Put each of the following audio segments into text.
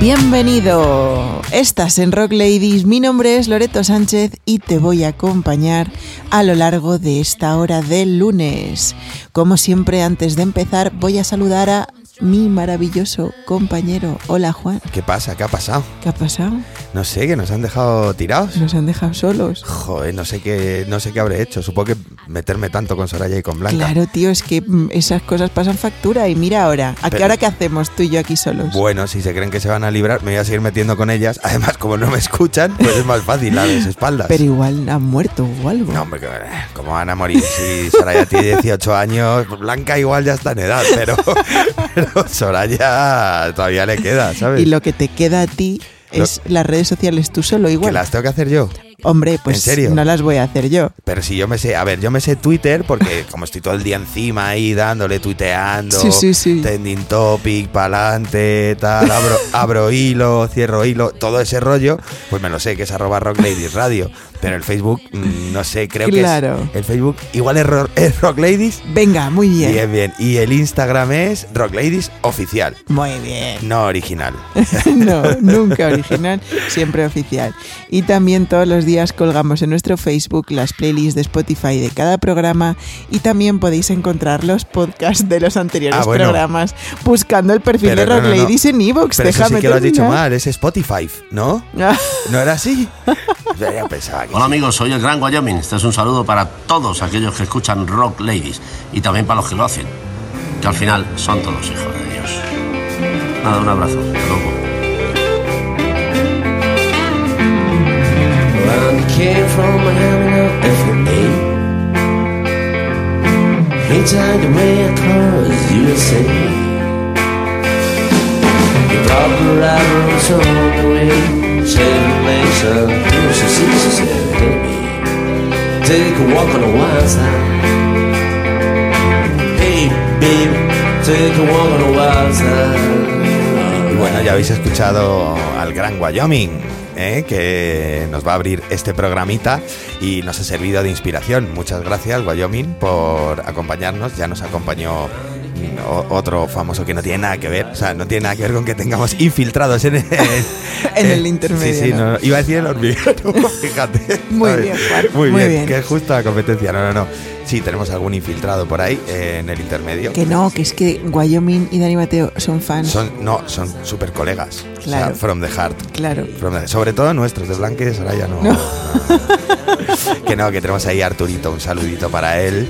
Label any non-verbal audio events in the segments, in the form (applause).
Bienvenido. Estás en Rock Ladies. Mi nombre es Loreto Sánchez y te voy a acompañar a lo largo de esta hora del lunes. Como siempre, antes de empezar, voy a saludar a mi maravilloso compañero. Hola Juan. ¿Qué pasa? ¿Qué ha pasado? ¿Qué ha pasado? No sé, que nos han dejado tirados. Nos han dejado solos. Joder, no sé qué, no sé qué habré hecho. Supongo que meterme tanto con Soraya y con Blanca. Claro, tío, es que mm, esas cosas pasan factura y mira ahora. ¿A qué hora qué hacemos tú y yo aquí solos? Bueno, si se creen que se van a librar, me voy a seguir metiendo con ellas. (laughs) Además, como no me escuchan, pues es más fácil a las espaldas. Pero igual han muerto o algo. No, hombre, que- ¿cómo van a morir? Si Soraya tiene 18 años, Blanca igual ya está en edad, pero, (laughs) pero (laughs) Soraya todavía le queda, ¿sabes? y lo que te queda a ti es las redes sociales tú solo que igual. las tengo que hacer yo. Hombre, pues ¿En serio? no las voy a hacer yo. Pero si yo me sé, a ver, yo me sé Twitter porque (laughs) como estoy todo el día encima ahí dándole, tuiteando, Sí, sí, sí. trending topic, pa'lante, tal, abro, (laughs) abro hilo, cierro hilo, todo ese rollo, pues me lo sé, que es arroba Rock Ladies Radio. Pero el Facebook, mm, no sé, creo Claro. que es el Facebook igual es, Ro- es Rock Ladies. Venga, muy bien. Bien, bien. Y el Instagram es Rock Ladies Oficial, Muy bien. no original. (laughs) no, nunca original, siempre oficial. Y también todos los días colgamos en nuestro Facebook las playlists de Spotify de cada programa y también podéis encontrar los podcasts de los anteriores Ah, bueno. programas buscando el perfil Pero de no, Rock no, no. Ladies en Evox. Pero eso Déjame sí que lo has dicho mal, es Spotify, ¿no? (laughs) ¿No era así? (laughs) Ya pensaba que Hola sí. amigos, soy el Gran Wyoming. Este es un saludo para todos aquellos que escuchan Rock Ladies y también para los que lo hacen, que al final son todos hijos de Dios. Nada, un abrazo. Hasta luego. Came from Miami, now FA. Anytime the way across USA. On the of take a walk on the wild side. Take a walk on the wild side. Bueno, ya habéis escuchado al gran Wyoming, ¿eh? que nos va a abrir este programita y nos ha servido de inspiración. Muchas gracias, Wyoming, por acompañarnos. Ya nos acompañó otro famoso que no tiene nada que ver, o sea, no tiene nada que ver con que tengamos infiltrados en, el (laughs) intermedio, Sí, sí, ¿no? no, iba a decir el hormiguero, (laughs) fíjate. Muy ¿sabes? bien, Juan, Muy, muy bien, bien. que es justo la competencia. No, no, no. Sí, tenemos algún infiltrado por ahí eh, en el intermedio. que no, que es que Wyoming y Dani Mateo son fans. Son, no, son súper colegas. O sea, Claro. from the heart. Claro. From the- sobre todo nuestros, de Blanca y Soraya no. (laughs) que no, que tenemos ahí a Arturito, un saludito para él.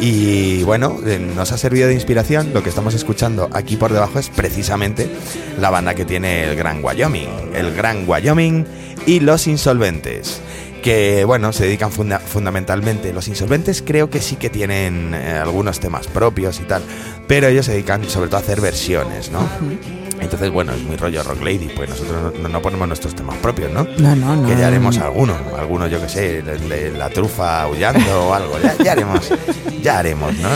Y bueno, eh, nos ha servido de inspiración. Lo que estamos escuchando aquí por debajo es precisamente la banda que tiene el Gran Wyoming. El Gran Wyoming y Los Insolventes. Que bueno, se dedican funda- fundamentalmente. Los Insolventes creo que sí que tienen eh, algunos temas propios y tal. Pero ellos se dedican sobre todo a hacer versiones, ¿no? Entonces, bueno, es muy rollo Rock Lady, pues nosotros no, no ponemos nuestros temas propios, ¿no? No, no, no. Que ya haremos alguno, alguno yo que sé, la trufa aullando o algo, ya, ya haremos, ya haremos, ¿no?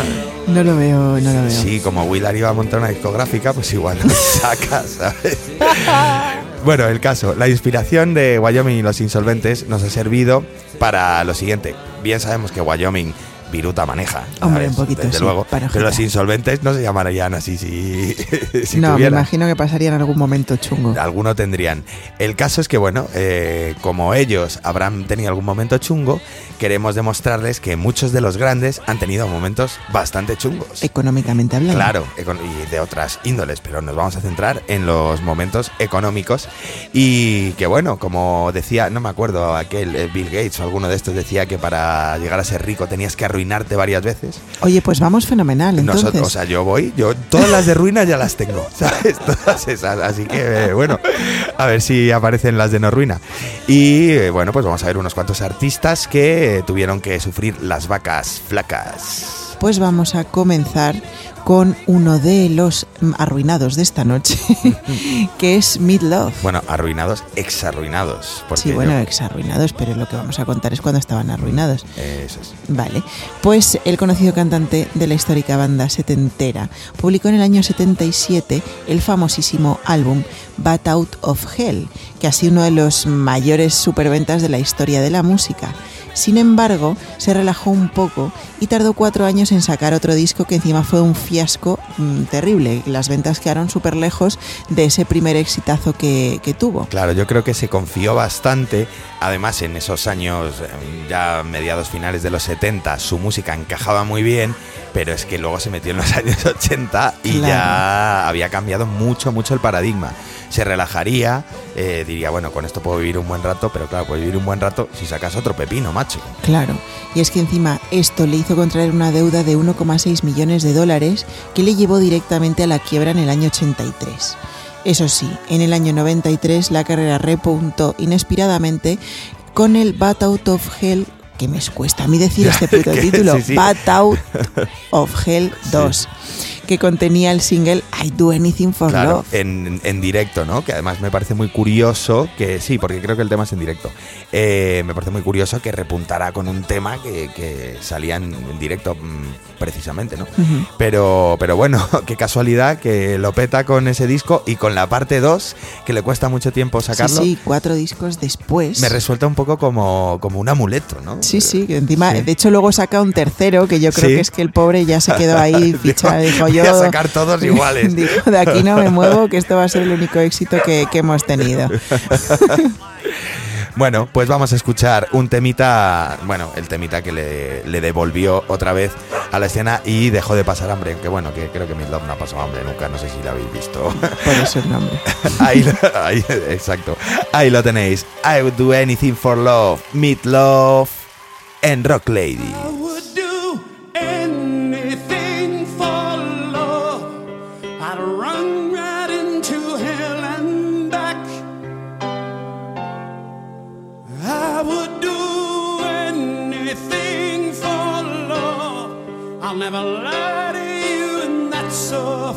No lo veo, no lo veo. Sí, como Willard iba a montar una discográfica, pues igual nos (laughs) saca, ¿sabes? (laughs) Bueno, el caso, la inspiración de Wyoming y los insolventes nos ha servido para lo siguiente. Bien sabemos que Wyoming viruta maneja. Hombre, ¿sabes? un poquito Desde sí, luego. Pero los insolventes no se llamarían así si, (laughs) si no, me imagino que pasaría en algún momento chungo. Alguno tendrían. El caso es que, bueno, eh, como ellos habrán tenido algún momento chungo, queremos demostrarles que muchos de los grandes han tenido momentos bastante chungos. Económicamente hablando. Claro, y de otras índoles, pero nos vamos a centrar en los momentos económicos. Y que bueno, como decía, no me acuerdo, aquel eh, Bill Gates o alguno de estos decía que para llegar a ser rico tenías que arruinarte varias veces. Oye, pues vamos fenomenal, entonces. Nosotros, o sea, yo voy, yo todas las de ruina ya las tengo, (laughs) ¿sabes? Todas esas. Así que, eh, bueno, a ver si aparecen las de no ruina. Y eh, bueno, pues vamos a ver unos cuantos artistas que eh, tuvieron que sufrir las vacas flacas. Pues vamos a comenzar con uno de los arruinados de esta noche, (laughs) que es Midlove. Bueno, arruinados, exarruinados. Sí, bueno, yo- ex arruinados, pero lo que vamos a contar es cuando estaban arruinados. eso es. Vale, pues el conocido cantante de la histórica banda setentera publicó en el año 77 el famosísimo álbum Bat Out of Hell, que ha sido uno de los mayores superventas de la historia de la música. Sin embargo, se relajó un poco y tardó cuatro años en sacar otro disco que encima fue un fiasco mm, terrible. Las ventas quedaron súper lejos de ese primer exitazo que, tuvo. Claro, yo creo que se confió bastante. Además, en esos años, eh, ya mediados finales de los 70, su música encajaba muy bien, pero es que luego se metió en los (laughs) años 80 y Claro. ya había cambiado mucho, mucho el paradigma. Se relajaría, eh, diría, bueno, con esto puedo vivir un buen rato, pero claro, puedo vivir un buen rato si sacas otro pepino, macho. Claro, y es que encima esto le hizo contraer una deuda de 1,6 millones de dólares que le llevó directamente a la quiebra en el año 83. Eso sí, en el año 93 la carrera repuntó inesperadamente con el Bat Out of Hell, que me cuesta a mí decir (laughs) este puto título, sí, sí. Bat Out (laughs) of Hell 2, que contenía el single I Do Anything for Claro, Love. en, en directo, ¿no? Que además me parece muy curioso que sí, porque creo que el tema es en directo. Eh, me parece muy curioso que repuntara con un tema que, que salía en, en directo mm, precisamente, ¿no? Pero, pero bueno, (laughs) qué casualidad que lo peta con ese disco y con la parte 2, que le cuesta mucho tiempo sacarlo. sí, cuatro discos después. Me resulta un poco como, como un amuleto, ¿no? Sí, sí, que encima, Sí. de hecho luego saca un tercero, que yo creo Sí. que es que el pobre ya se quedó ahí (laughs) fichado, dijo voy yo... a sacar todos iguales. (laughs) de aquí no me muevo, que esto va a ser el único éxito que, que hemos tenido. (laughs) Bueno, pues vamos a escuchar un temita, bueno, el temita que le, le devolvió otra vez a la escena y dejó de pasar hambre, que bueno, que creo que Midlove no ha pasado hambre nunca, no sé si lo habéis visto. (laughs) Por eso el nombre. ahí, exacto, ahí lo tenéis. I would do anything for love, Midlove en Rock Lady. I'll never lie to you, and that's a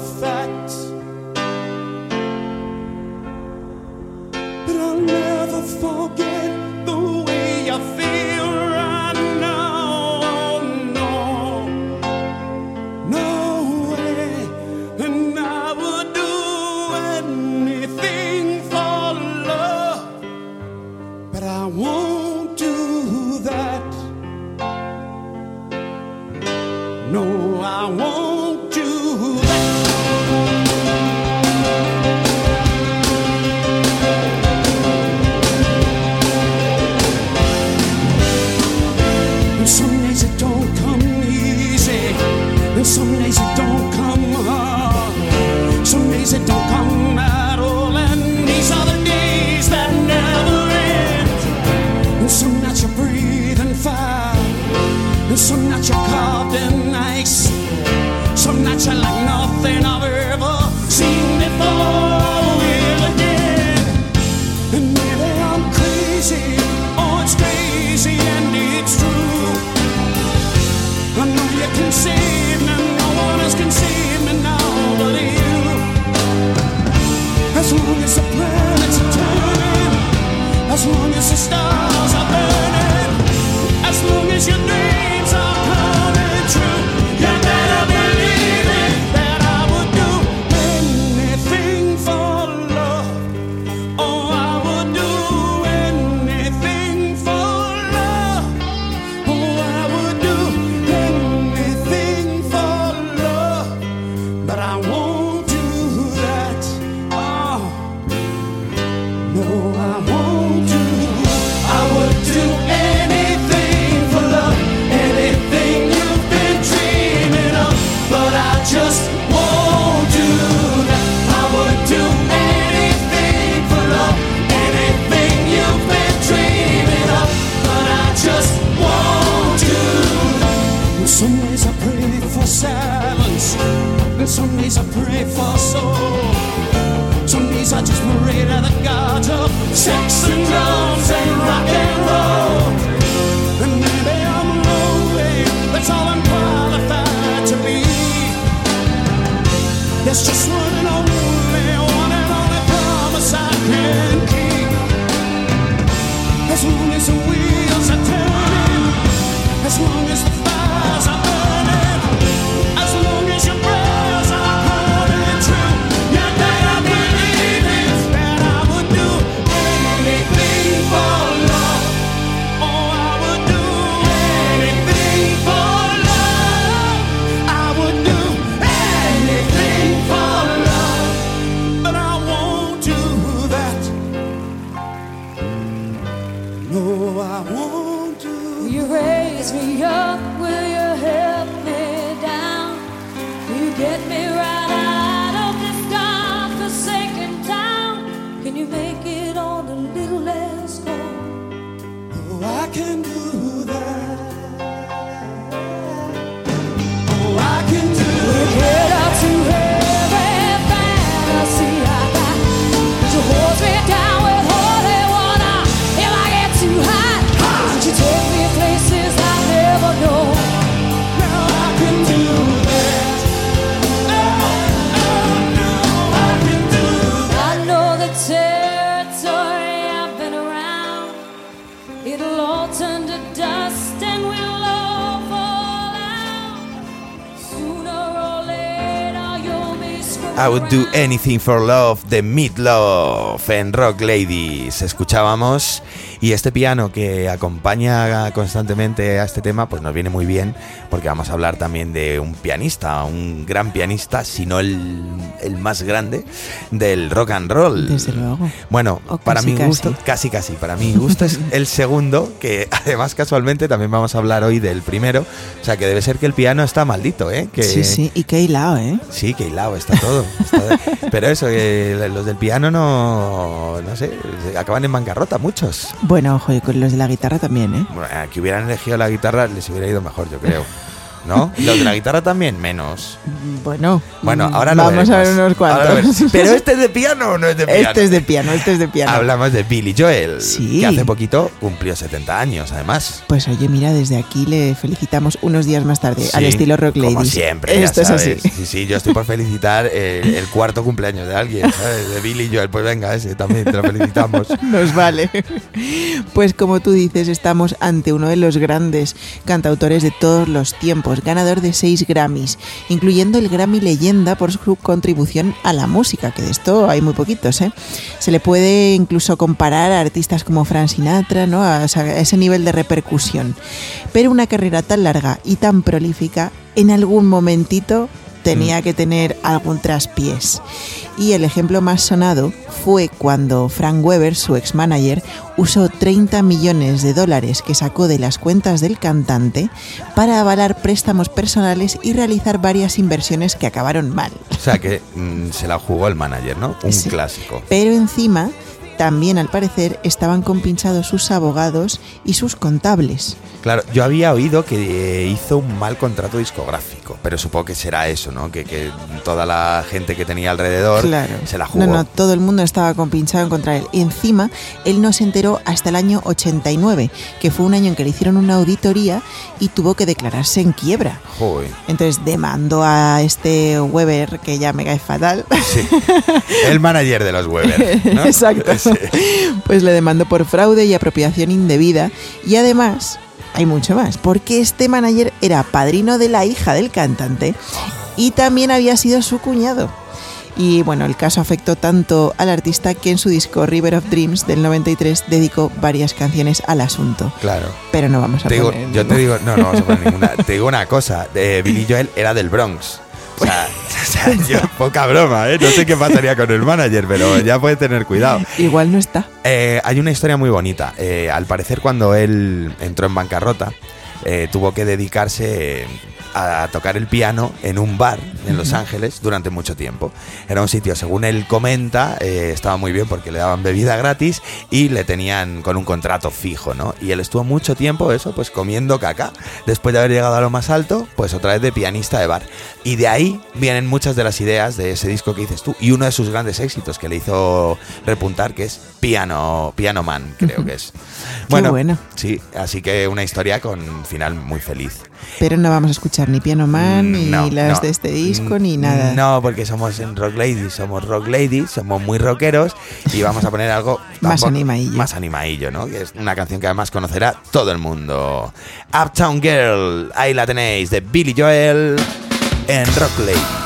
no, I I would do anything for love de Meatloaf en Rock Ladies. Escuchábamos y este piano que acompaña constantemente a este tema, pues nos viene muy bien porque vamos a hablar también de un pianista, un gran pianista, si no el, el más grande del rock and roll. Desde luego. Bueno, O para casi, mi casi. gusto, casi casi, para mi gusto es el segundo, que además casualmente también vamos a hablar hoy del primero. O sea que debe ser que el piano está maldito, ¿eh? Que, Sí, sí, y qué hilado, ¿eh? Sí, que hilado está todo. está- pero eso, que los del piano no, no sé, acaban en bancarrota muchos. Bueno, ojo, y con los de la guitarra también, ¿eh? Bueno, a que hubieran elegido la guitarra les hubiera ido mejor, yo creo. (laughs) ¿No? Los de la guitarra también, menos. Bueno, Bueno, ahora lo vamos a ver unos cuantos. Pero este es de piano o no es de piano. Este es de piano, este es de piano. Hablamos de Billy Joel, Sí. que hace poquito cumplió 70 años, además. Pues oye, mira, desde aquí le felicitamos unos días más tarde, al estilo Rock Ladies. Como siempre, ya Esto es así. Sí, sí, yo estoy por felicitar el, el cuarto cumpleaños de alguien, ¿sabes? De Billy Joel. Pues venga, ese también te lo felicitamos. (laughs) Nos vale. Pues como tú dices, estamos ante uno de los grandes cantautores de todos los tiempos, ganador de seis Grammys, incluyendo el Grammy Leyenda por su contribución a la música, que de esto hay muy poquitos, ¿eh? Se le puede incluso comparar a artistas como Frank Sinatra, ¿no? A, ese nivel de repercusión. Pero una carrera tan larga y tan prolífica, en algún momentito tenía que tener algún traspiés. Y el ejemplo más sonado fue cuando Frank Weber, su ex manager, usó 30 millones de dólares que sacó de las cuentas del cantante para avalar préstamos personales y realizar varias inversiones que acabaron mal. O sea que mm, se la jugó el manager, ¿no? Un Sí. clásico. Pero encima, también al parecer, estaban compinchados sus abogados y sus contables. Claro, yo había oído que eh, hizo un mal contrato discográfico, pero supongo que será eso, ¿no? Que, que toda la gente que tenía alrededor Claro. se la jugó. No, no, todo el mundo estaba compinchado contra él. Y encima, él no se enteró hasta el año 89, que fue un año en que le hicieron una auditoría y tuvo que declararse en quiebra. Joder. Entonces demandó a este Weber, que ya me cae fatal. Sí. El manager de los Weber, ¿no? (laughs) Exacto. Sí. (laughs) Pues le demandó por fraude y apropiación indebida. Y además, hay mucho más, porque este manager era padrino de la hija del cantante y también había sido su cuñado. Y bueno, el caso afectó tanto al artista que en su disco River of Dreams del 93 dedicó varias canciones al asunto. Claro. Pero no vamos a Te digo- poner yo te digo, no, no vamos a poner ninguna. (laughs) Te digo una cosa, eh, Billy Joel era del Bronx. O sea, (laughs) o sea, yo, (laughs) poca broma, ¿eh? No sé qué pasaría con el manager, pero ya puede tener cuidado. Igual no está. Eh, hay una historia muy bonita. Eh, al parecer, cuando él entró en bancarrota, eh, tuvo que dedicarse eh, a tocar el piano en un bar en Los Ángeles durante mucho tiempo. Era un sitio, según él comenta, eh, estaba muy bien porque le daban bebida gratis y le tenían con un contrato fijo, ¿no? Y él estuvo mucho tiempo, eso, pues comiendo caca. Después de haber llegado a lo más alto, pues otra vez de pianista de bar. Y de ahí vienen muchas de las ideas de ese disco que dices tú y uno de sus grandes éxitos que le hizo repuntar, que es Piano, Piano Man, creo que es. bueno. Sí, así que una historia con final muy feliz. Pero no vamos a escuchar ni Piano Man, ni Mm, No, las no. de este disco, ni Mm, nada. No, porque somos en Rock Ladies, somos Rock Ladies, somos muy rockeros y vamos a poner algo (laughs) Más animadillo. Más animadillo, ¿no? Que es una canción que además conocerá todo el mundo. Uptown Girl, ahí la tenéis, de Billy Joel en Rock Ladies.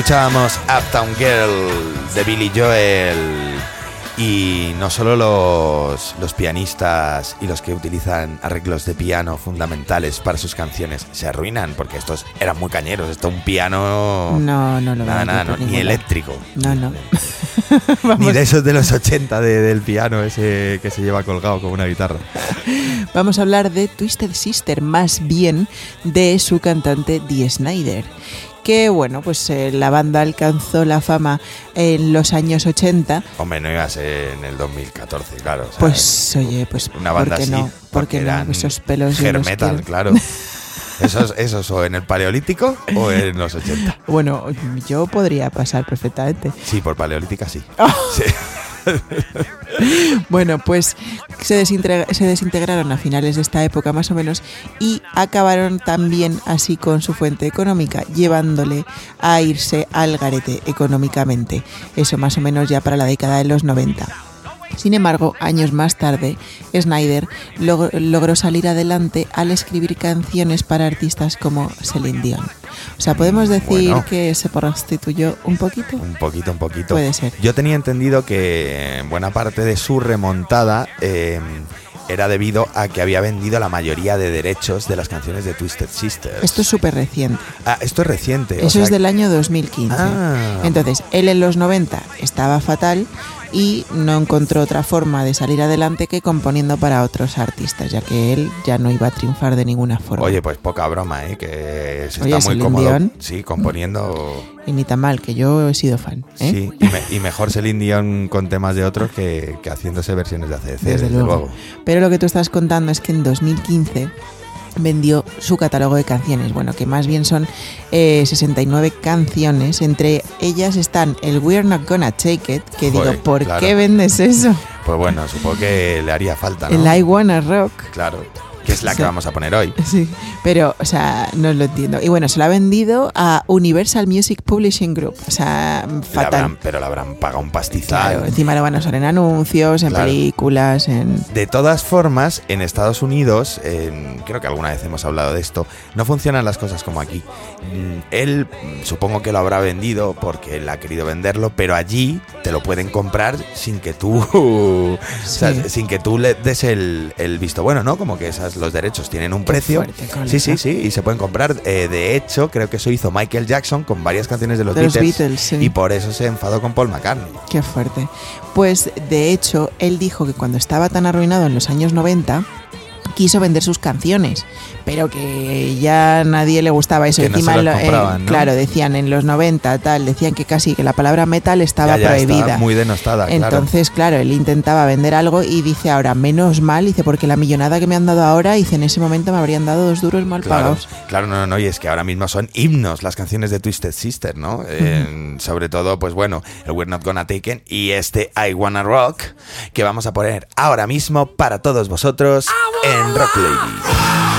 Escuchábamos Uptown Girl de Billy Joel. Y no solo los, los pianistas y los que utilizan arreglos de piano fundamentales para sus canciones se arruinan, porque estos eran muy cañeros. Esto un piano. No, no lo Nada, nada, no, ni eléctrico. No, no. (laughs) Ni de esos de los 80 de- del piano ese que se lleva colgado como una guitarra. (laughs) vamos a hablar de Twisted Sister, más bien de su cantante Dee Snyder. Que bueno, pues eh, la banda alcanzó la fama en los años 80. Hombre, no iba a ser en el 2014, claro. o sea, Pues oye, pues una banda ¿por qué así. no? ¿Por qué no? eran Esos pelos hair metal, claro. (laughs) Esos, esos o en el paleolítico o en los 80. Bueno, yo podría pasar perfectamente. Sí, por paleolítica sí. Ah. Sí. (laughs) (laughs) Bueno, pues se, desintegra- se desintegraron a finales de esta época más o menos y acabaron también así con su fuente económica, llevándole a irse al garete económicamente. Eso más o menos ya para la década de los 90. Sin embargo, años más tarde, Snyder log- logró salir adelante al escribir canciones para artistas como Celine Dion. O sea, podemos decir Bueno. que se prostituyó un poquito. Un poquito, un poquito. Puede ser. Yo tenía entendido que buena parte de su remontada eh, era debido a que había vendido la mayoría de derechos de las canciones de Twisted Sisters. Esto es súper reciente. Ah, esto es reciente. o Eso sea es del año 2015. Ah. Entonces, él en los 90 estaba fatal y no encontró otra forma de salir adelante que componiendo para otros artistas, ya que él ya no iba a triunfar de ninguna forma. Oye, pues poca broma, ¿eh? Que se Oye, está muy cómodo. Dion. Sí, componiendo. Y ni tan mal, que yo he sido fan. ¿eh? Sí, y, me- y mejor Celine Dion con temas de otros que, que haciéndose versiones de ACDC, Desde, luego. Pero lo que tú estás contando es que en 2015 vendió su catálogo de canciones, bueno, que más bien son eh, 69 canciones, entre ellas están el We're Not Gonna Take It, que Joder, digo, ¿por claro. qué vendes eso? Pues bueno, supongo que le haría falta, ¿no? El I Wanna Rock, Claro, que es la Sí. que vamos a poner hoy. Sí, pero, o sea, no lo entiendo. Y bueno, se lo ha vendido a Universal Music Publishing Group. O sea, fatal. habrán- pero le habrán pagado un pastizal. Claro, encima lo van a usar en anuncios, en Claro. películas, en... De todas formas, en Estados Unidos, creo que alguna vez hemos hablado de esto, no funcionan las cosas como aquí. Mm, Él mm, supongo que lo habrá vendido porque él ha querido venderlo, pero allí te lo pueden comprar sin que tú, (laughs) o sea, Sí. sin que tú le des el, el visto bueno, ¿no? Como que esas, los derechos tienen un precio. Sí, sí, sí, y se pueden comprar. Eh, de hecho, creo que eso hizo Michael Jackson con varias canciones de los De los Beatles, Beatles, sí. y por eso se enfadó con Paul McCartney. Qué fuerte. Pues de hecho, él dijo que cuando estaba tan arruinado en los años 90, quiso vender sus canciones, pero que ya nadie le gustaba eso. Que no se Encima, las lo- eh, claro, decían en los 90, tal, decían que casi que la palabra metal estaba Ya, ya, prohibida. estaba muy denostada, claro. Entonces, claro. él intentaba vender algo y dice ahora, menos mal, dice, porque la millonada que me han dado ahora, dice, en ese momento me habrían dado dos duros mal Claro, pagados. claro, no, no, no, y es que ahora mismo son himnos las canciones de Twisted Sister, ¿no? Eh, sobre todo, pues bueno, el We're Not Gonna Take It y este I Wanna Rock, que vamos a poner ahora mismo para todos vosotros en Rock Lady.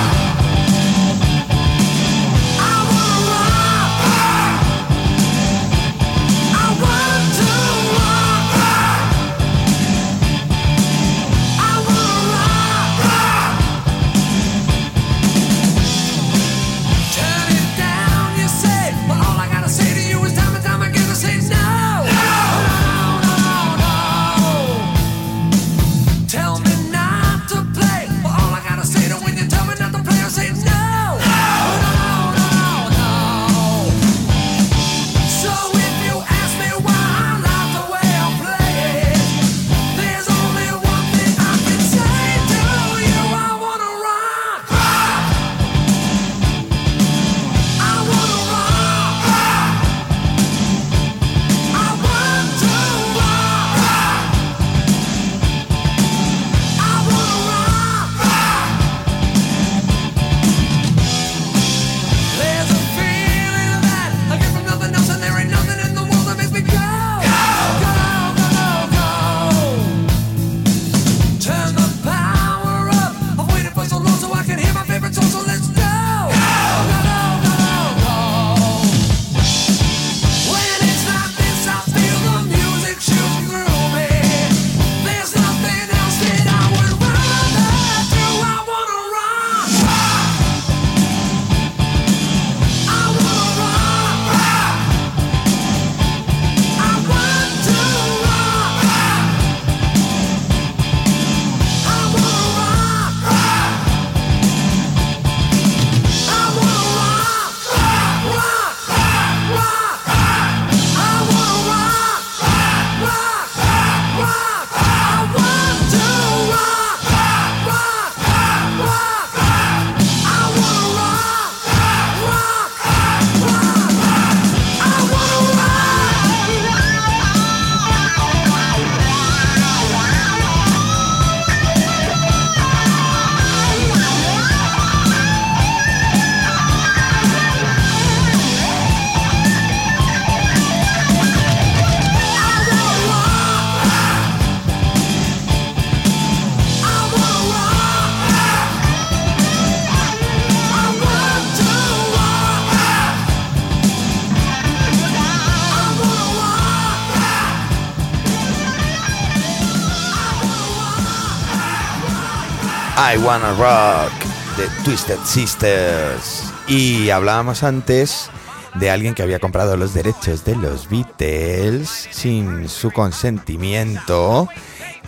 I Wanna Rock de Twisted Sisters. Y hablábamos antes de alguien que había comprado los derechos de los Beatles sin su consentimiento.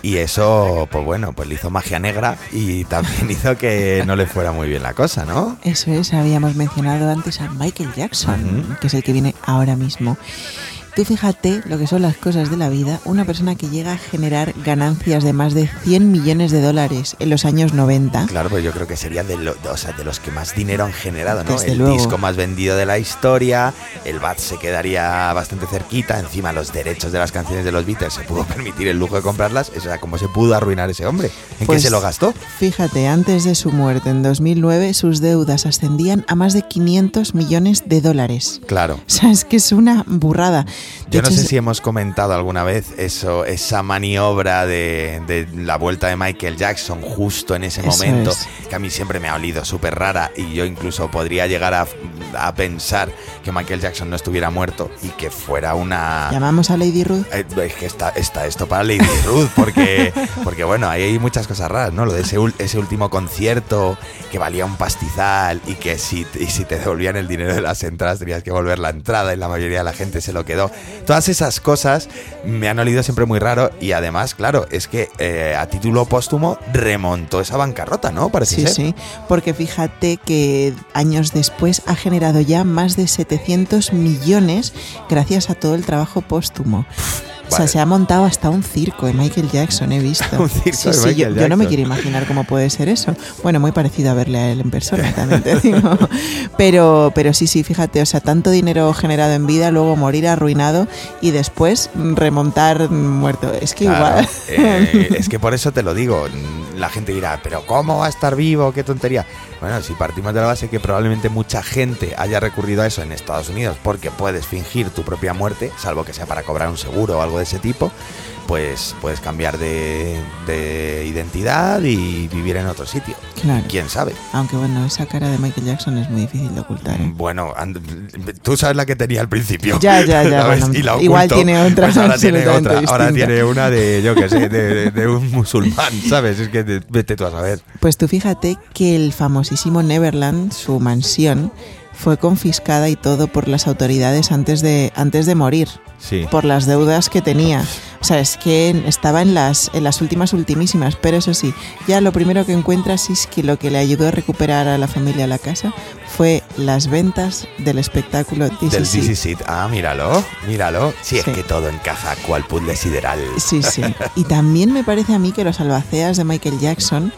Y eso, pues bueno, pues le hizo magia negra y también (laughs) hizo que no le fuera muy bien la cosa, ¿no? Eso es, habíamos mencionado antes a Michael Jackson, que es el que viene ahora mismo. Tú fíjate lo que son las cosas de la vida, una persona que llega a generar ganancias de más de 100 millones de dólares en los años 90. Claro, pues yo creo que sería de, lo- o sea, de los que más dinero han generado, ¿no? Desde el luego. disco más vendido de la historia, el BAT se quedaría bastante cerquita, encima los derechos de las canciones de los Beatles se pudo (laughs) permitir el lujo de comprarlas, o sea, ¿cómo se pudo arruinar ese hombre? ¿En Pues- qué se lo gastó? Fíjate, antes de su muerte en 2009 sus deudas ascendían a más de 500 millones de dólares. Claro. O sea, es que es una burrada. Yo no sé si hemos comentado alguna vez eso, esa maniobra de, de la vuelta de Michael Jackson justo en ese Eso momento, es. que a mí siempre me ha olido súper rara y yo incluso podría llegar a, a pensar que Michael Jackson no estuviera muerto y que fuera una... Llamamos a Lady Ruth. Eh, Es que está, está esto para Lady Ruth, porque, (laughs) porque bueno, ahí hay muchas cosas raras, ¿no? Lo de ese, ese último concierto que valía un pastizal y que si, y si te devolvían el dinero de las entradas tenías que volver la entrada y la mayoría de la gente se lo quedó. Todas esas cosas me han olido siempre muy raro y además, claro, es que eh, a título póstumo remontó esa bancarrota, ¿no? Parece Sí, ser. sí, porque fíjate que años después ha generado ya más de 700 millones gracias a todo el trabajo póstumo. O sea, se ha montado hasta un circo de Michael Jackson, he visto. (laughs) Un circo sí, de sí, yo, no me quiero imaginar cómo puede ser eso. Bueno, muy parecido a verle a él en persona, (laughs) también te digo. Pero, pero sí, sí, fíjate, o sea, tanto dinero generado en vida, luego morir arruinado y después remontar muerto. Es que Claro, igual. eh, es (laughs) que por eso te lo digo. La gente dirá, pero ¿cómo va a estar vivo? ¡Qué tontería! Bueno, si partimos de la base que probablemente mucha gente haya recurrido a eso en Estados Unidos porque puedes fingir tu propia muerte, salvo que sea para cobrar un seguro o algo de ese tipo, pues puedes cambiar de, de identidad y vivir en otro sitio. Claro. ¿Quién sabe? Aunque bueno, esa cara de Michael Jackson es muy difícil de ocultar. ¿eh? Bueno, and- tú sabes la que tenía al principio. Ya, ya, ya, (laughs) ¿sabes? bueno, Y la igual tiene otra pues ahora (laughs) tiene otra. Ahora tiene una de, yo qué sé, de, de- un musulmán, (laughs) ¿sabes? Es que te- vete tú a saber. Pues tú fíjate que el famosísimo Neverland, su mansión, fue confiscada y todo por las autoridades antes de, antes de morir, Sí. por las deudas que tenía. O sea, es que estaba en las, en las últimas ultimísimas, pero eso sí, ya lo primero que encuentras es que lo que le ayudó a recuperar a la familia la casa fue las ventas del espectáculo This Del Is This It. Is It. Ah, míralo, míralo. Sí, es Sí. que todo encaja cual puzzle sideral. Sí, sí. Y también me parece a mí que los albaceas de Michael Jackson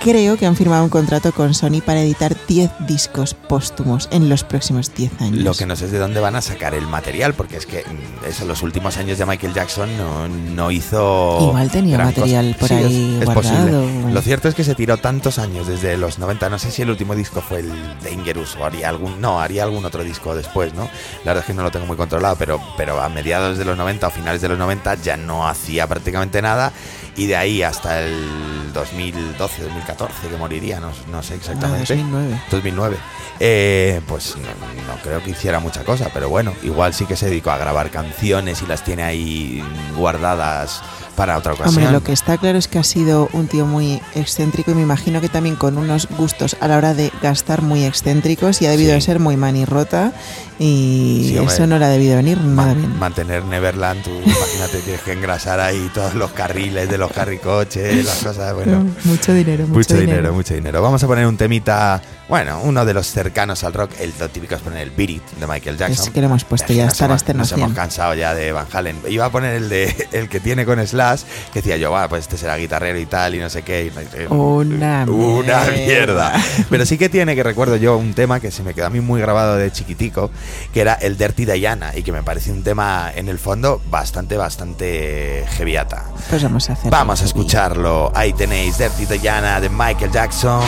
creo que han firmado un contrato con Sony para editar 10 discos póstumos en los próximos 10 años. Lo que no sé es de dónde van a sacar el material, porque es que mm, eso, los últimos años de Michael Jackson no, no hizo. Igual tenía material por Sí, es- ahí es guardado. posible. Lo cierto es que se tiró tantos años desde los 90. No sé si el último disco fue el Dangerous o haría algún. No, haría algún otro disco después, ¿no? La verdad es que no lo tengo muy controlado, pero, pero a mediados de los 90 o finales de los 90 ya no hacía prácticamente nada. Y de ahí hasta el 2012, 2014 que moriría, no, no sé Ah, exactamente. 2009. 2009. Eh, pues no, no creo que hiciera mucha cosa, pero bueno, igual sí que se dedicó a grabar canciones y las tiene ahí guardadas para otra ocasión. Hombre, lo que está claro es que ha sido un tío muy excéntrico y me imagino que también con unos gustos a la hora de gastar muy excéntricos y ha debido Sí. de ser muy manirrota y Sí, eso no le ha debido venir nada bien. mantener Neverland, tú imagínate, tienes que engrasar ahí todos los carriles de los carricoches, las cosas, bueno. mucho dinero, mucho, Mucho dinero, mucho dinero. Vamos a poner un temita, bueno, uno de los cercanos al rock, el lo típico es poner el Beat It de Michael Jackson. Es que lo hemos puesto ya hasta la Nos hemos cansado ya de Van Halen. Iba a poner el de (laughs) el que tiene con Slash, que decía yo, va, pues este será guitarrero y tal, y no sé qué. y Una (laughs) Una mierda. mierda. Pero sí que tiene, que recuerdo yo, un tema que se me quedó a mí muy grabado de chiquitico, que era el Dirty Diana, y que me parece un tema en el fondo bastante, bastante heavyata. Pues vamos a hacer. Vamos a escucharlo. Ahí tenéis Dirty Diana de Michael Jackson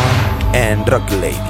en Rock Ladies.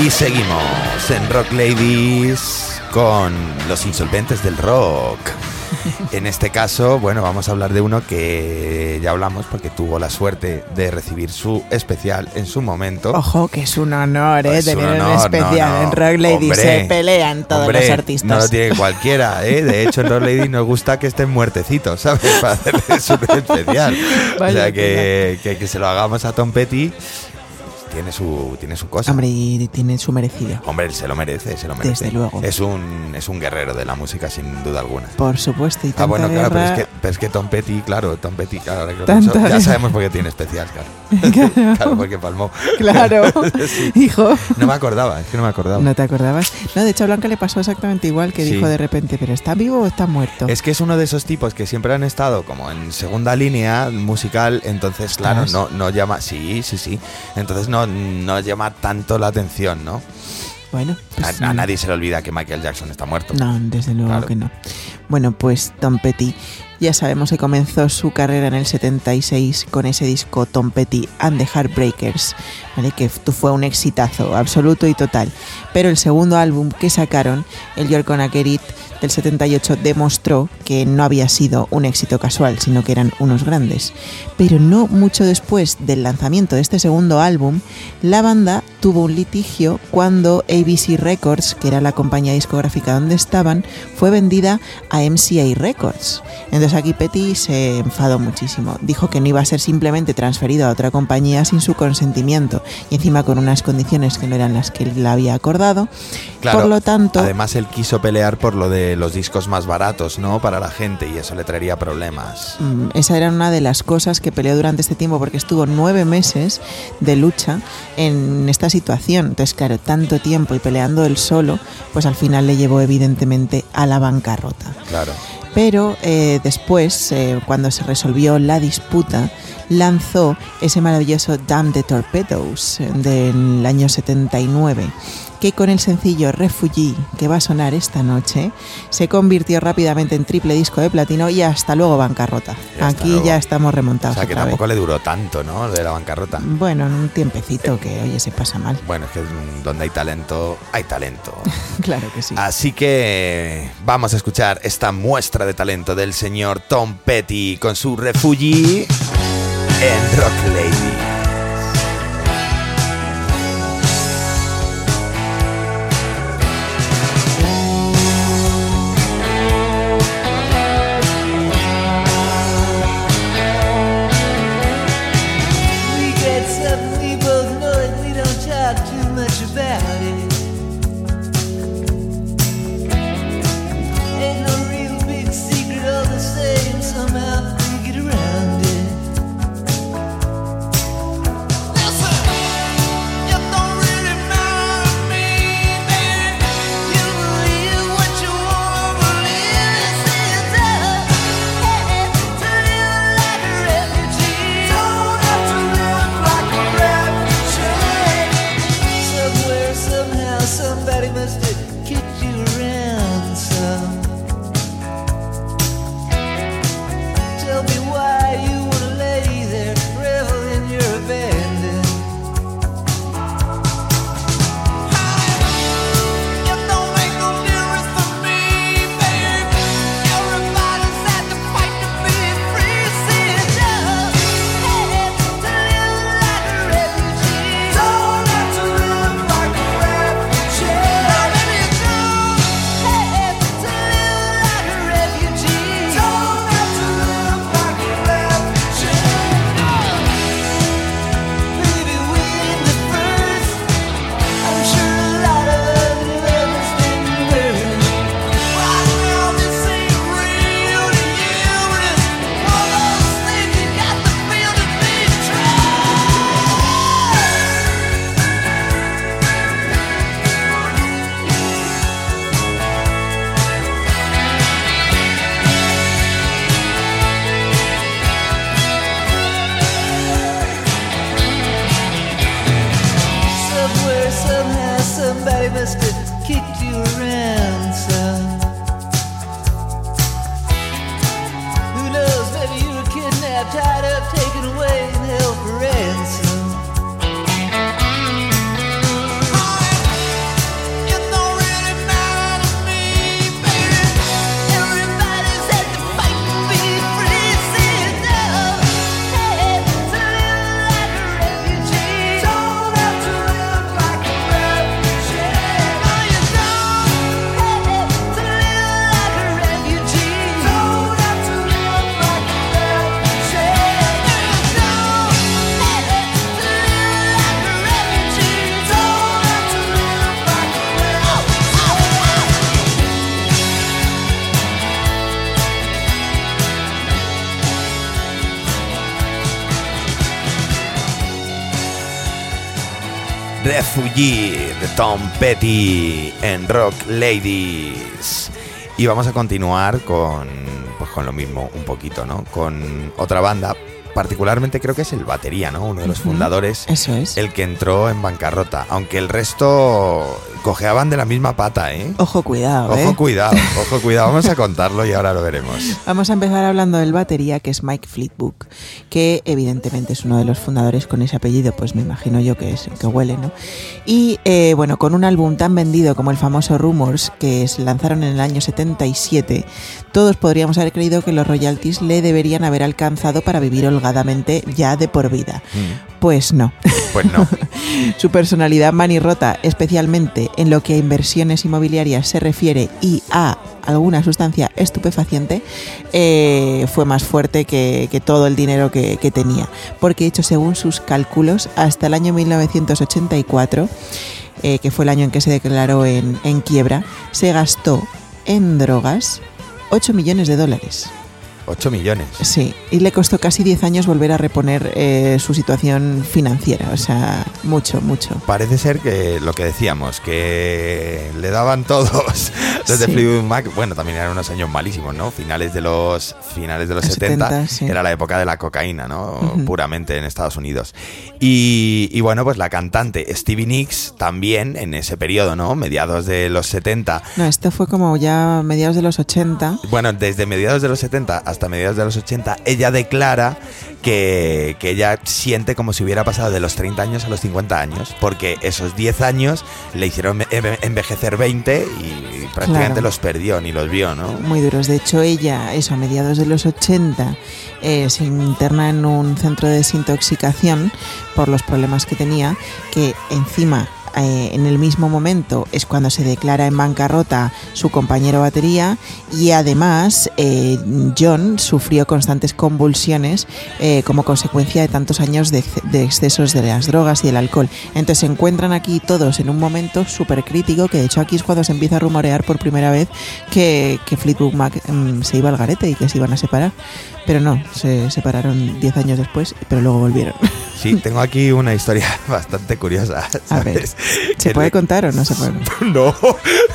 Y seguimos en Rock Ladies con los insolventes del rock. (laughs) En este caso, bueno, vamos a hablar de uno que ya hablamos porque tuvo la suerte de recibir su especial en su momento. Ojo, que es un honor, ¿eh? Un Tener un, honor, especial no, no. en Rock Ladies. Hombre, se pelean todos hombre, los artistas. No lo tiene cualquiera, ¿eh? De hecho, en Rock Ladies nos gusta que estén muertecitos, ¿sabes? (laughs) Para hacerles un especial. o Vaya sea, que, que, que se lo hagamos a Tom Petty tiene su, tiene su cosa. Hombre, y tiene su merecido. Hombre, él se lo merece, se lo merece. Desde luego. Es un, es un guerrero de la música, sin duda alguna. Por supuesto. Y Ah, bueno, claro, pero es, que, pero es que Tom Petty, claro, Tom Petty, claro, Tanta pienso, ya sabemos por qué tiene especial, claro. (laughs) (laughs) claro, porque palmó. Claro, (laughs) Sí. hijo. No me acordaba, es que no me acordaba. ¿No te acordabas? No, de hecho a Blanca le pasó exactamente igual, que Sí. dijo de repente, ¿pero está vivo o está muerto? Es que es uno de esos tipos que siempre han estado como en segunda línea musical, entonces, claro, no, no llama, sí, sí, sí, entonces no, no llama tanto la atención, ¿no? Bueno, pues, a nadie se le olvida que Michael Jackson está muerto. No, desde luego Claro. que no. Bueno, pues Tom Petty, ya sabemos que comenzó su carrera en el 76 con ese disco Tom Petty and the Heartbreakers, ¿vale? que fue un exitazo absoluto y total. Pero el segundo álbum que sacaron, el You're Gonna Get It del 78, demostró que no había sido un éxito casual, sino que eran unos grandes. Pero no mucho después del lanzamiento de este segundo álbum, la banda tuvo un litigio cuando ABC Records, que era la compañía discográfica donde estaban, fue vendida a MCA Records. Aquí Petty se enfadó muchísimo. Dijo que no iba a ser simplemente transferido a otra compañía sin su consentimiento y encima con unas condiciones que no eran las que él había acordado. Claro, Por lo tanto, Además, él quiso pelear por lo de los discos más baratos, ¿no? Para la gente y eso le traería problemas. Mm, Esa era una de las cosas que peleó durante este tiempo porque estuvo nueve meses de lucha en esta situación. Entonces, claro, tanto tiempo y peleando él solo, pues al final le llevó evidentemente a la bancarrota. Claro. Pero eh, después, eh, cuando se resolvió la disputa, lanzó ese maravilloso Damn the Torpedoes del año 79 que con el sencillo Refugee que va a sonar esta noche se convirtió rápidamente en triple disco de platino y hasta luego bancarrota. Ya Aquí luego. ya estamos O remontados. sea, que otra vez. tampoco le duró tanto, ¿no? De la bancarrota. Bueno, en un tiempecito que oye se pasa mal. Bueno, es que donde hay talento, hay talento. (laughs) Claro que sí. Así que vamos a escuchar esta muestra de talento del señor Tom Petty con su Refugee en Rock Lady. De Tom Petty en Rock Ladies. Y vamos a continuar con, pues con lo mismo, un poquito, ¿no? Con otra banda, particularmente creo que es el batería, ¿no? Uno de los fundadores, Eso es. el que entró en bancarrota. Aunque el resto cojeaban de la misma pata, ¿eh? Ojo, cuidado, ¿eh? Ojo, cuidado, (laughs) ojo, cuidado. Vamos a contarlo y ahora lo veremos. Vamos a empezar hablando del batería, que es Mike Fleetwood, que evidentemente es uno de los fundadores con ese apellido, pues me imagino yo que es que huele, ¿no? Y eh, bueno, con un álbum tan vendido como el famoso Rumors, que se lanzaron en el año 77, todos podríamos haber creído que los royalties le deberían haber alcanzado para vivir holgadamente ya de por vida. Pues no. Pues no. (laughs) Su personalidad manirrota, especialmente en lo que a inversiones inmobiliarias se refiere y a alguna sustancia estupefaciente, eh, fue más fuerte que, que todo el dinero que, que tenía. Porque, hecho, según sus cálculos, hasta el año 1984, eh, que fue el año en que se declaró en, en quiebra, se gastó en drogas 8 millones de dólares. 8 millones. Sí, y le costó casi 10 años volver a reponer eh, su situación financiera, o sea, mucho, mucho. Parece ser que lo que decíamos, que le daban todos los de Sí. Fleetwood Mac, bueno, también eran unos años malísimos, ¿no? Finales de los finales de los Los 70, 70, sí. era la época de la cocaína, ¿no? Puramente en Estados Unidos. Y, y bueno, pues la cantante Stevie Nicks también en ese periodo, ¿no? Mediados de los 70, No, esto fue como ya mediados de los 80. bueno, desde mediados de los 70 hasta mediados de los 80, ella declara que, que ella siente como si hubiera pasado de los 30 años a los 50 años, porque esos 10 años le hicieron enve- envejecer 20 y prácticamente Claro. los perdió, ni los vio, ¿no? Muy duros. De hecho, ella, eso, a mediados de los 80, eh, se interna en un centro de desintoxicación por los problemas que tenía, que encima, eh, en el mismo momento, es cuando se declara en bancarrota su compañero batería y además eh, John sufrió constantes convulsiones eh, como consecuencia de tantos años de, ex- de excesos de las drogas y del alcohol. Entonces se encuentran aquí todos en un momento súper crítico, que de hecho aquí es cuando se empieza a rumorear por primera vez que, que Fleetwood Mac mm, se iba al garete y que se iban a separar. Pero no, se separaron 10 años después, pero luego volvieron. (laughs) Sí, tengo aquí una historia (laughs) bastante curiosa, A ver. ¿se puede contar o no se puede? (laughs) No,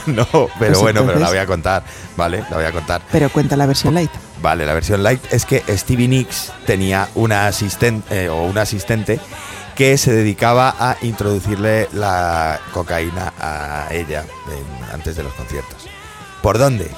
no, pero Pues bueno, pero la voy a contar, ¿vale? La voy a contar. Pero cuenta la versión light. Vale, la versión light es que Stevie Nicks tenía una asistente o un asistente que se dedicaba a introducirle la cocaína a ella en- antes de los conciertos. ¿Por dónde?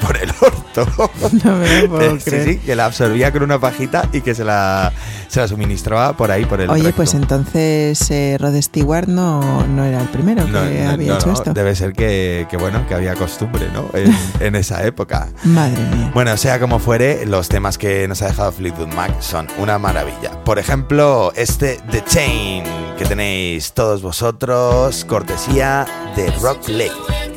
Por el orto. (laughs) No me lo puedo sí, creer. sí, que la absorbía con una pajita y que se la, se la suministraba por ahí, por el Oye, recto. pues entonces eh, Rod Stewart no, no era el primero que No, no, había hecho esto. Debe ser que, que, bueno, que había costumbre, ¿no? En, (laughs) en esa época. Madre mía. Bueno, sea como fuere, los temas que nos ha dejado Fleetwood Mac son una maravilla. Por ejemplo, este The Chain que tenéis todos vosotros, cortesía de Rock Lake.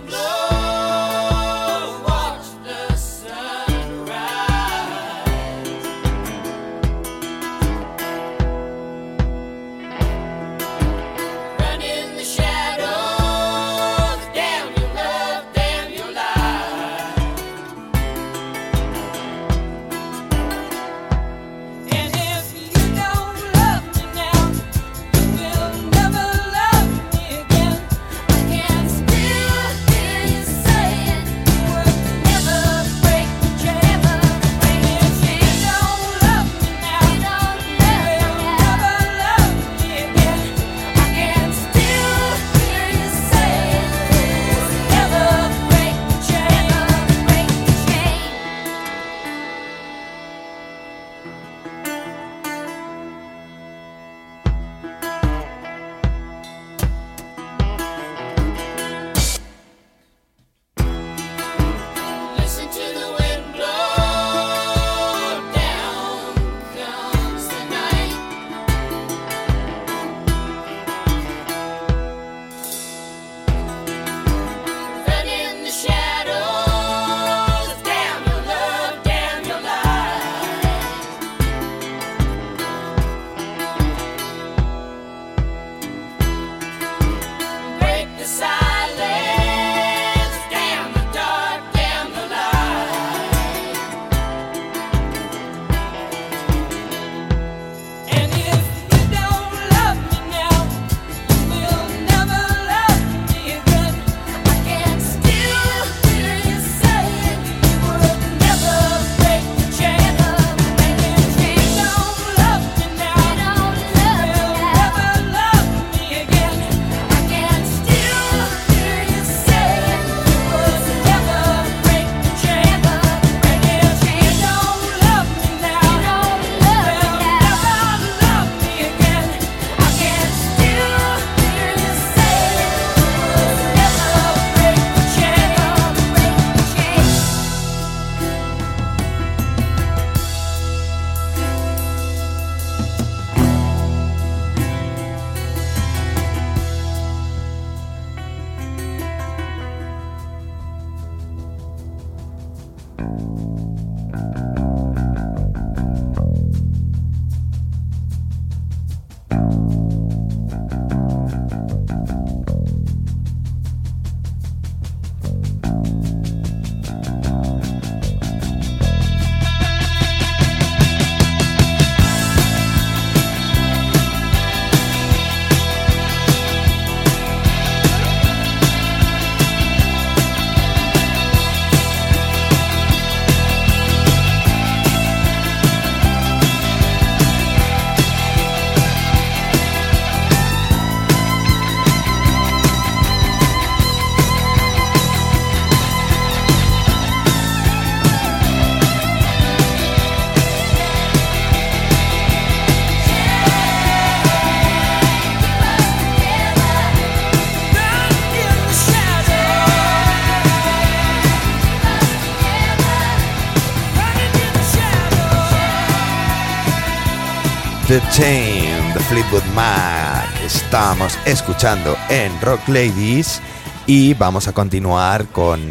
The Chain, The Fleetwood Mac. Estamos escuchando en Rock Ladies y vamos a continuar con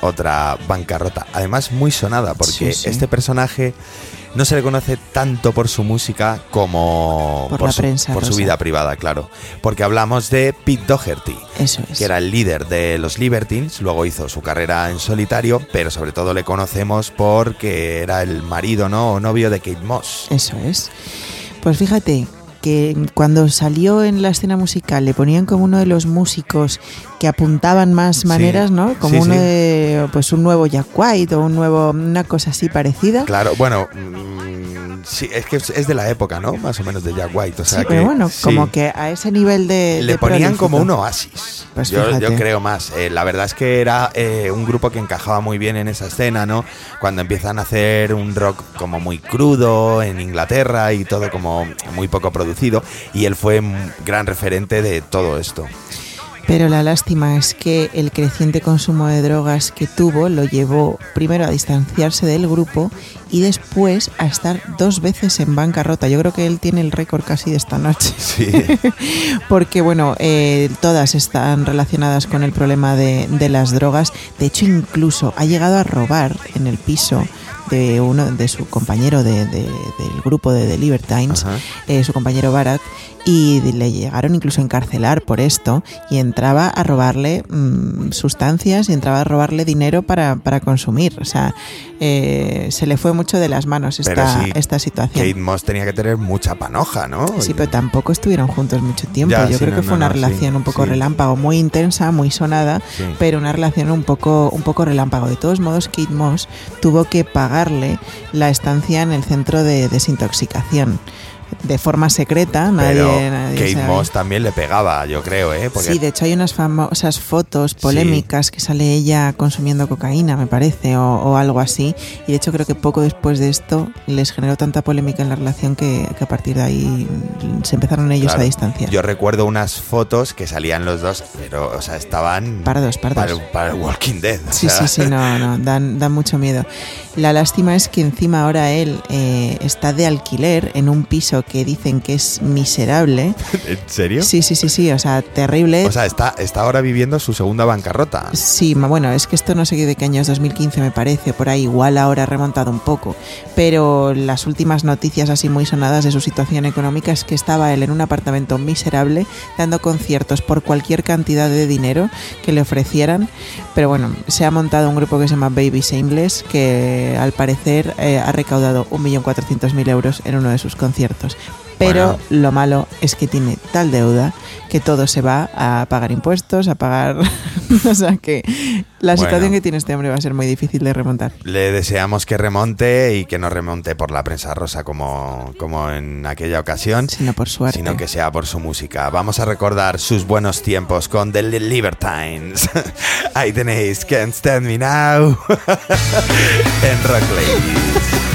otra bancarrota. Además, muy sonada porque Sí, sí. este personaje no se le conoce tanto por su música como Por la su, prensa por su vida privada, claro. Porque hablamos de Pete Doherty Eso es. que era el líder de los Libertines, luego hizo su carrera en solitario, pero sobre todo le conocemos porque era el marido, ¿no? O novio de Kate Moss. Eso es. Pues fíjate que cuando salió en la escena musical le ponían como uno de los músicos que apuntaban más maneras, ¿no? Como sí, uno sí. de pues un nuevo Jack White o un nuevo una cosa así parecida. Claro, bueno, mm, sí, es que es de la época, ¿no? Más o menos de Jack White. O sea sí, que, pero bueno, sí. como que a ese nivel de Le de ponían como un oasis. Pues yo, yo creo más. Eh, la verdad es que era eh, un grupo que encajaba muy bien en esa escena, ¿no? Cuando empiezan a hacer un rock como muy crudo en Inglaterra y todo como muy poco producido. Y él fue un gran referente de todo esto. Pero la lástima es que el creciente consumo de drogas que tuvo lo llevó primero a distanciarse del grupo y después a estar dos veces en bancarrota. Yo creo que él tiene el récord casi de esta noche. Sí. (laughs) Porque, bueno, eh, todas están relacionadas con el problema de, de las drogas. De hecho, incluso ha llegado a robar en el piso de uno de su compañero de- de- del grupo de The Libertines, eh, su compañero Barat, y le llegaron incluso a encarcelar por esto y entraba a robarle mm, sustancias y entraba a robarle dinero para, para consumir. O sea, eh, se le fue mucho de las manos esta, sí, esta situación. Kate Moss tenía que tener mucha panoja, ¿no? Sí, pero tampoco estuvieron juntos mucho tiempo. Ya, Yo sí, creo no, que fue no, una no, sí, relación un poco sí. relámpago, muy intensa, muy sonada, Sí. pero una relación un poco, un poco relámpago. De todos modos, Kate Moss tuvo que la estancia en el centro de desintoxicación de forma secreta. Nadie, Pero nadie Kate sabe. Moss también le pegaba, yo creo, ¿eh? Porque Sí, de hecho hay unas famosas fotos polémicas que sale ella consumiendo cocaína, me parece, o, o algo así. Y de hecho creo que poco después de esto les generó tanta polémica en la relación que, que a partir de ahí se empezaron ellos Claro. a distanciar. Yo recuerdo unas fotos que salían los dos, pero, o sea, estaban. Pardos, pardos. Para, para Walking Dead. Sí, sea, sí, sí, no, no, dan, dan mucho miedo. La lástima es que encima ahora él eh, está de alquiler en un piso que dicen que es miserable. (laughs) ¿En serio? Sí, sí, sí, sí, o sea, terrible. O sea, está, está ahora viviendo su segunda bancarrota. Sí, bueno, es que esto no sé de qué año es 2015 me parece, por ahí igual ahora ha remontado un poco, pero las últimas noticias así muy sonadas de su situación económica es que estaba él en un apartamento miserable dando conciertos por cualquier cantidad de dinero que le ofrecieran, pero bueno, se ha montado un grupo que se llama Baby Shameless que al parecer eh, ha recaudado 1.400.000 euros en uno de sus conciertos. Pero Bueno. lo malo es que tiene tal deuda que todo se va a pagar impuestos, a pagar... (laughs) o sea que la Bueno. situación que tiene este hombre va a ser muy difícil de remontar. Le deseamos que remonte y que no remonte por la prensa rosa como, como en aquella ocasión, Sino por suerte. sino que sea por su música. Vamos a recordar sus buenos tiempos con The Libertines. (laughs) Ahí tenéis Can't Stand Me Now (laughs) en Rock Ladies.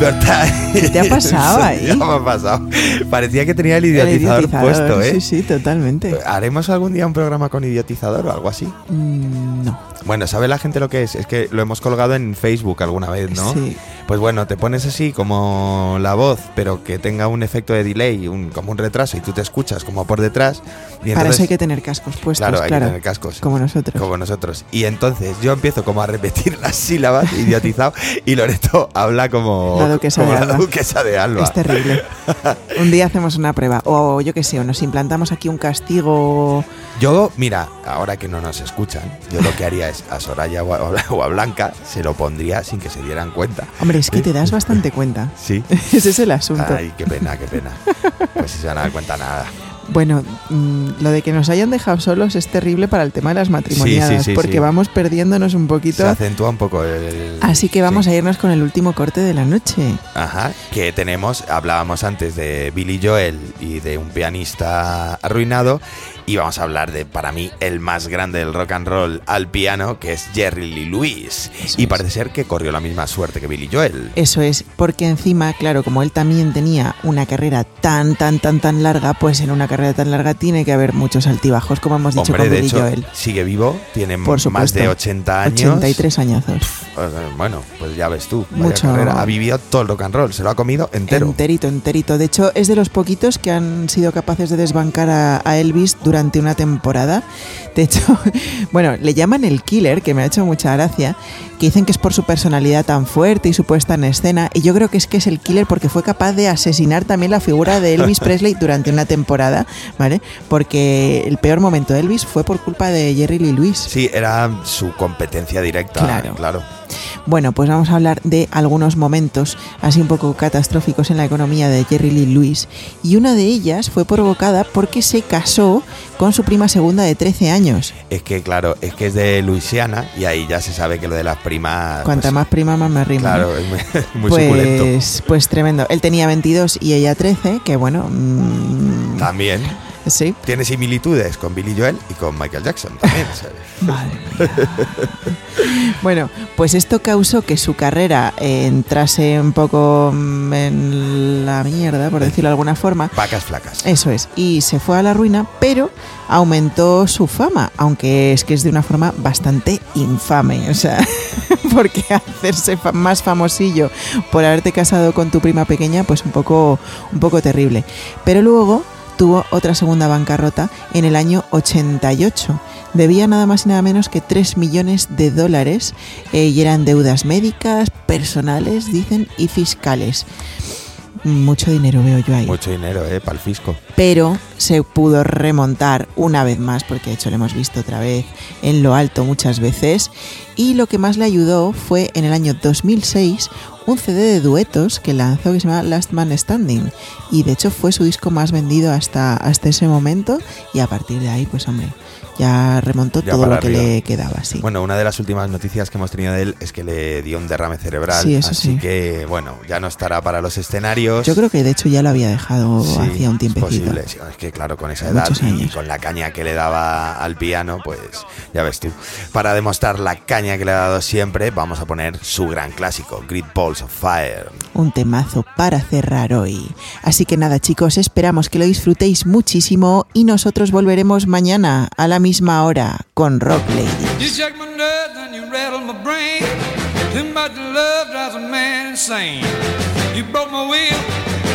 Libertad. ¿Qué te ha (laughs) pasado ahí? Ya me ha pasado. Parecía que tenía el idiotizador, puesto, ¿eh? Sí, sí, totalmente. ¿Haremos algún día un programa con idiotizador o algo así? Mm, no. Bueno, ¿sabe la gente lo que es? Es que lo hemos colgado en Facebook alguna vez, ¿no? Sí. Pues bueno, te pones así como la voz, pero que tenga un efecto de delay, un, como un retraso, y tú te escuchas como por detrás. Y Para entonces, eso hay que tener cascos puestos, Claro, claro. hay que tener cascos. Como nosotros. Como nosotros. Y entonces yo empiezo como a repetir las sílabas, (laughs) idiotizado, y Loreto habla como, La duquesa como de la Alba. duquesa de Alba. Es terrible. Un día hacemos una prueba. O yo qué sé, o nos implantamos aquí un castigo. Yo, mira, ahora que no nos escuchan, yo lo que haría es a Soraya o a, o a Blanca se lo pondría sin que se dieran cuenta. Hombre, es que te das bastante (laughs) cuenta. Sí. (laughs) Ese es el asunto. Ay, qué pena, qué pena. Pues si se van a dar cuenta nada. (laughs) Bueno, mm, lo de que nos hayan dejado solos es terrible para el tema de las matrimoniadas, sí, porque sí. vamos perdiéndonos un Se poquito. acentúa un poco el... Así que vamos a irnos con el último corte de la noche. Ajá, que tenemos, hablábamos antes de Billy Joel y de un pianista arruinado y vamos a hablar de, para mí, el más grande del rock and roll al piano, que es Jerry Lee Lewis. Eso y es. parece ser que corrió la misma suerte que Billy Joel. Eso es, porque encima, claro, como él también tenía una carrera tan, tan, tan, tan larga, pues en una carrera tan larga tiene que haber muchos altibajos, como hemos dicho Hombre, con de Billy hecho, Joel. sigue vivo, tiene Por más de 80 años. 83 añazos. Eh, Bueno, pues ya ves tú, Mucho. carrera. Ha vivido todo el rock and roll, se lo ha comido entero. Enterito, enterito. De hecho, es de los poquitos que han sido capaces de desbancar a, a Elvis durante una temporada. De hecho, (laughs) bueno, le llaman el killer, que me ha hecho mucha gracia, que dicen que es por su personalidad tan fuerte y su puesta en escena. Y yo creo que es que es el killer porque fue capaz de asesinar también la figura de Elvis (laughs) Presley durante una temporada, ¿vale? Porque el peor momento de Elvis fue por culpa de Jerry Lee Lewis. Sí, era su competencia directa. Claro. claro. Bueno, pues vamos a hablar de algunos momentos así un poco catastróficos en la economía de Jerry Lee Lewis. Y una de ellas fue provocada porque se casó con su prima segunda de 13 años. Es que, claro, es que es de Luisiana y ahí ya se sabe que lo de las primas. Cuanta pues, más prima, más me rima. Claro, es muy, (laughs) muy suculento. pues, pues tremendo. Él tenía 22 y ella 13, que bueno, mm, También sí. tiene similitudes con Billy Joel y con Michael Jackson. También, (laughs) ¿sabes? Madre mía. (laughs) Bueno, pues esto causó que su carrera eh, entrase un poco mm, en la mierda, por decirlo de alguna forma. Vacas flacas. Eso es, y se fue a la ruina, pero aumentó su fama, aunque es que es de una forma bastante infame, o sea, (laughs) porque hacerse más famosillo por haberte casado con tu prima pequeña, pues un poco, un poco terrible. Pero luego tuvo otra segunda bancarrota en el año 88. Debía nada más y nada menos que 3 millones de dólares eh, y eran deudas médicas, personales, dicen, y fiscales. Mucho dinero veo yo ahí Mucho dinero, ¿eh? Para el fisco. pero se pudo remontar una vez más, porque de hecho lo hemos visto otra vez en lo alto muchas veces, y lo que más le ayudó fue en el año 2006 un CD de duetos que lanzó que se llama Last Man Standing, y de hecho fue su disco más vendido hasta, hasta ese momento, y a partir de ahí, pues hombre, ya remontó Ya todo lo que arriba. le quedaba, sí. Bueno, una de las últimas noticias que hemos tenido de él es que le dio un derrame cerebral. Sí, eso así sí. que, bueno, ya no estará para los escenarios. Yo creo que de hecho ya lo había dejado hacía un es tiempecito. posible. Sí, es que claro, con esa edad y con la caña que le daba al piano, pues ya ves tú. Para demostrar la caña que le ha dado siempre, vamos a poner su gran clásico, Great Balls of Fire. Un temazo para cerrar hoy. Así que nada chicos, esperamos que lo disfrutéis muchísimo y nosotros volveremos mañana a la misma hora con Rock Lady. You shake my nerves and you rattle my brain. Too much love drives a man insane. You broke my will,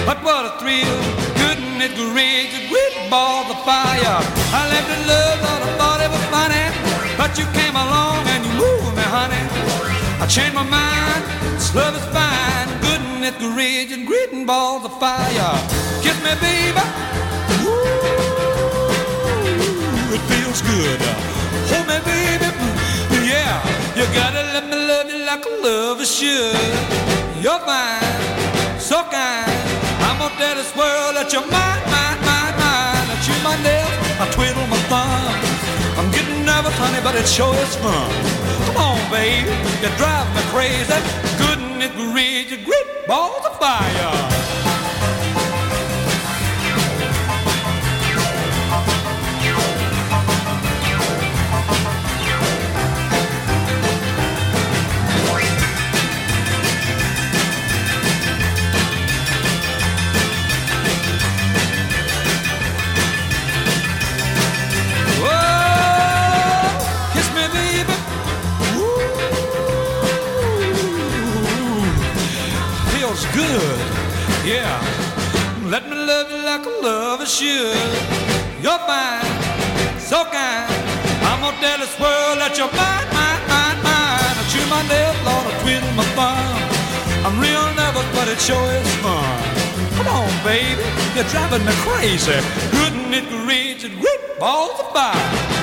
but what a thrill. Couldn't it rage a great ball of fire? I left in love, thought I thought it was funny. But you came along and you moved me, honey. I changed my mind, this love is fine. Couldn't it rage a great balls of fire? Kiss me, baby. Feels good. Hold me, baby. Yeah, you gotta let me love you like a lover should. You're fine, so kind. I'm gonna tell this world that you're mine, mine, mine, mine. I chew my nails, I twiddle my thumbs. I'm getting nervous, honey, but it sure is fun. Come on, baby, you drive me crazy. Couldn't it reach your great balls of fire? Yeah. Let me love you like a lover should. You're fine, so kind. I'm gonna tell this world that you're mine, mine, mine, mine. I chew my nails, Lord, I twiddle my thumb. I'm real nervous, but it sure is fun. Come on, baby, you're driving me crazy. Couldn't it reach great balls of fire?